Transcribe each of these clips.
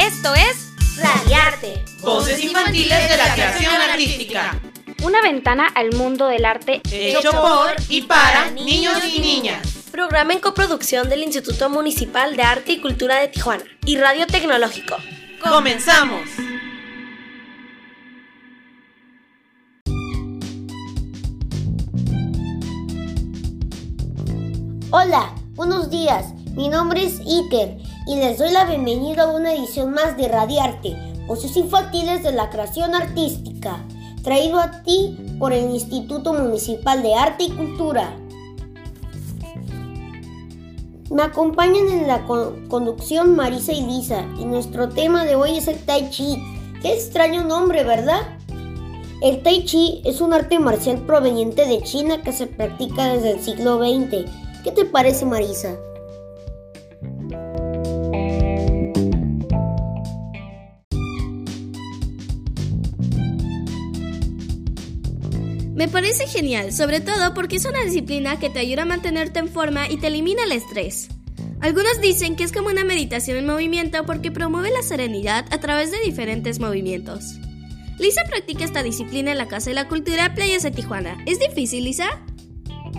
Esto es Radiarte. Voces infantiles de la creación artística. Una ventana al mundo del arte hecho por y para niños y niñas. Programa en coproducción del Instituto Municipal de Arte y Cultura de Tijuana y Radio Tecnológico. ¡Comenzamos! Hola, buenos días. Mi nombre es Iker y les doy la bienvenida a una edición más de Radiarte, Voces Infantiles de la Creación Artística, traído a ti por el Instituto Municipal de Arte y Cultura. Me acompañan en la conducción Marisa y Lisa y nuestro tema de hoy es el Tai Chi. Qué extraño nombre, ¿verdad? El Tai Chi es un arte marcial proveniente de China que se practica desde el siglo XX. ¿Qué te parece, Marisa? Me parece genial, sobre todo porque es una disciplina que te ayuda a mantenerte en forma y te elimina el estrés. Algunos dicen que es como una meditación en movimiento porque promueve la serenidad a través de diferentes movimientos. Lisa practica esta disciplina en la Casa de la Cultura Playas de Tijuana. ¿Es difícil, Lisa?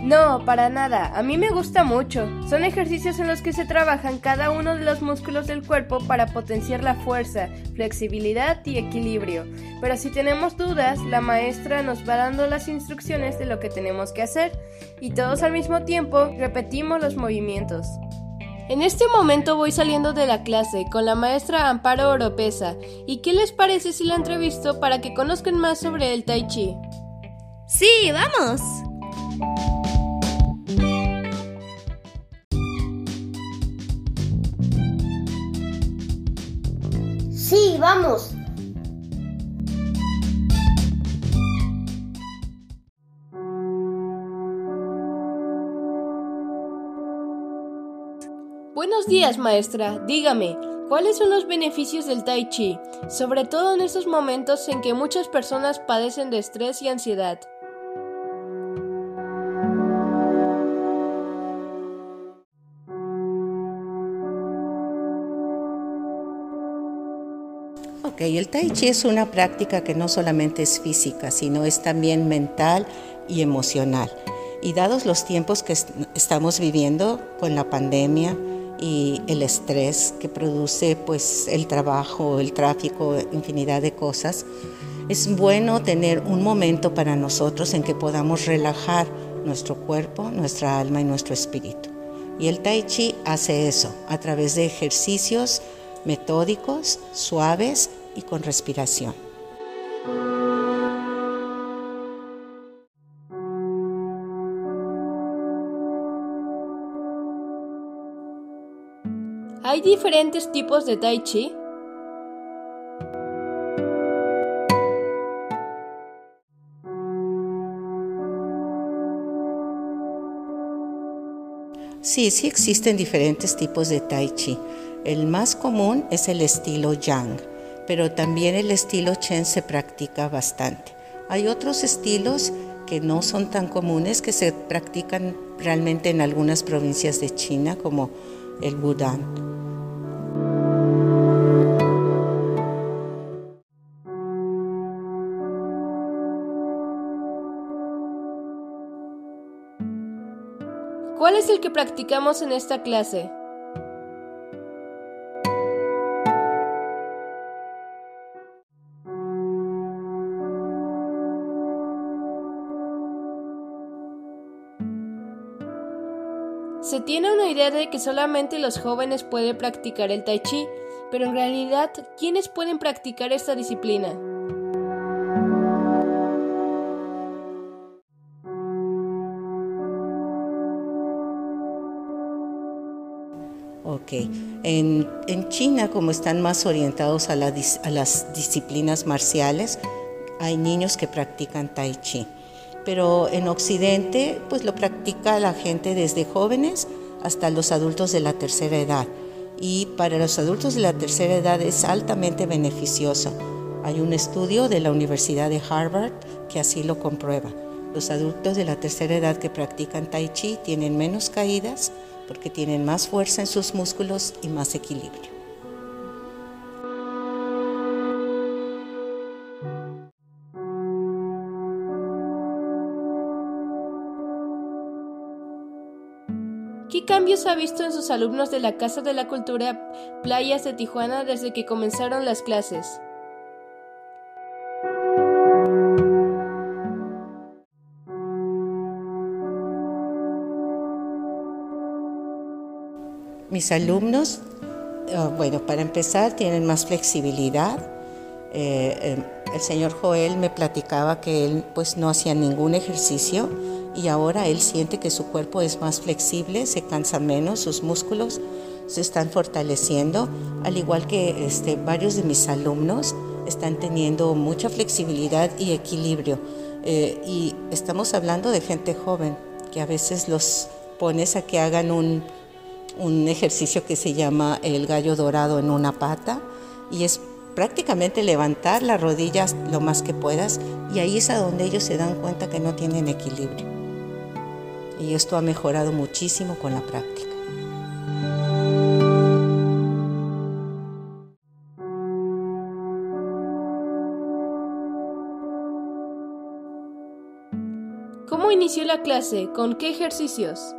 No, para nada. A mí me gusta mucho. Son ejercicios en los que se trabajan cada uno de los músculos del cuerpo para potenciar la fuerza, flexibilidad y equilibrio. Pero si tenemos dudas, la maestra nos va dando las instrucciones de lo que tenemos que hacer y todos al mismo tiempo repetimos los movimientos. En este momento voy saliendo de la clase con la maestra Amparo Oropesa. ¿Y qué les parece si la entrevisto para que conozcan más sobre el tai chi? Sí, vamos. Sí, vamos. Buenos días, maestra. Dígame, ¿cuáles son los beneficios del tai chi, sobre todo en estos momentos en que muchas personas padecen de estrés y ansiedad? Ok, el tai chi es una práctica que no solamente es física, sino es también mental y emocional. Y dados los tiempos que estamos viviendo con la pandemia y el estrés que produce pues el trabajo, el tráfico, infinidad de cosas, es bueno tener un momento para nosotros en que podamos relajar nuestro cuerpo, nuestra alma y nuestro espíritu. Y el tai chi hace eso a través de ejercicios metódicos, suaves y con respiración. ¿Hay diferentes tipos de tai chi? Sí, sí existen diferentes tipos de tai chi. El más común es el estilo yang, pero también el estilo chen se practica bastante. Hay otros estilos que no son tan comunes que se practican realmente en algunas provincias de China como el Wudang. ¿Cuál es el que practicamos en esta clase? Se tiene una idea de que solamente los jóvenes pueden practicar el tai chi, pero en realidad, ¿quiénes pueden practicar esta disciplina? Ok, en, China como están más orientados a, a las disciplinas marciales, hay niños que practican tai chi pero en Occidente pues lo practica la gente desde jóvenes hasta los adultos de la tercera edad. Y para los adultos de la tercera edad es altamente beneficioso. Hay un estudio de la Universidad de Harvard que así lo comprueba. Los adultos de la tercera edad que practican tai chi tienen menos caídas porque tienen más fuerza en sus músculos y más equilibrio. Cambios ha visto en sus alumnos de la Casa de la Cultura Playas de Tijuana desde que comenzaron las clases? Mis alumnos, uh, bueno, para empezar, tienen más flexibilidad. Eh, eh, el señor Joel me platicaba que él pues no hacía ningún ejercicio y ahora él siente que su cuerpo es más flexible, se cansa menos, sus músculos se están fortaleciendo, al igual que este, varios de mis alumnos están teniendo mucha flexibilidad y equilibrio. Eh, y estamos hablando de gente joven, que a veces los pones a que hagan un, un ejercicio que se llama el gallo dorado en una pata y es prácticamente levantar las rodillas lo más que puedas y ahí es a donde ellos se dan cuenta que no tienen equilibrio. Y esto ha mejorado muchísimo con la práctica. ¿Cómo inició la clase? ¿Con qué ejercicios?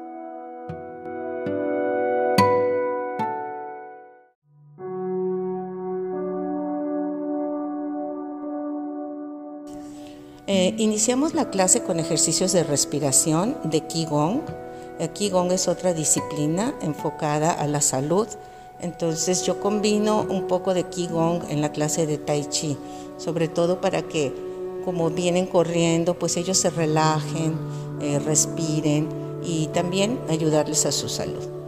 Eh, iniciamos la clase con ejercicios de respiración de Qigong. El Qigong es otra disciplina enfocada a la salud. Entonces yo combino un poco de Qigong en la clase de Tai Chi, sobre todo para que como vienen corriendo, pues ellos se relajen, eh, respiren y también ayudarles a su salud.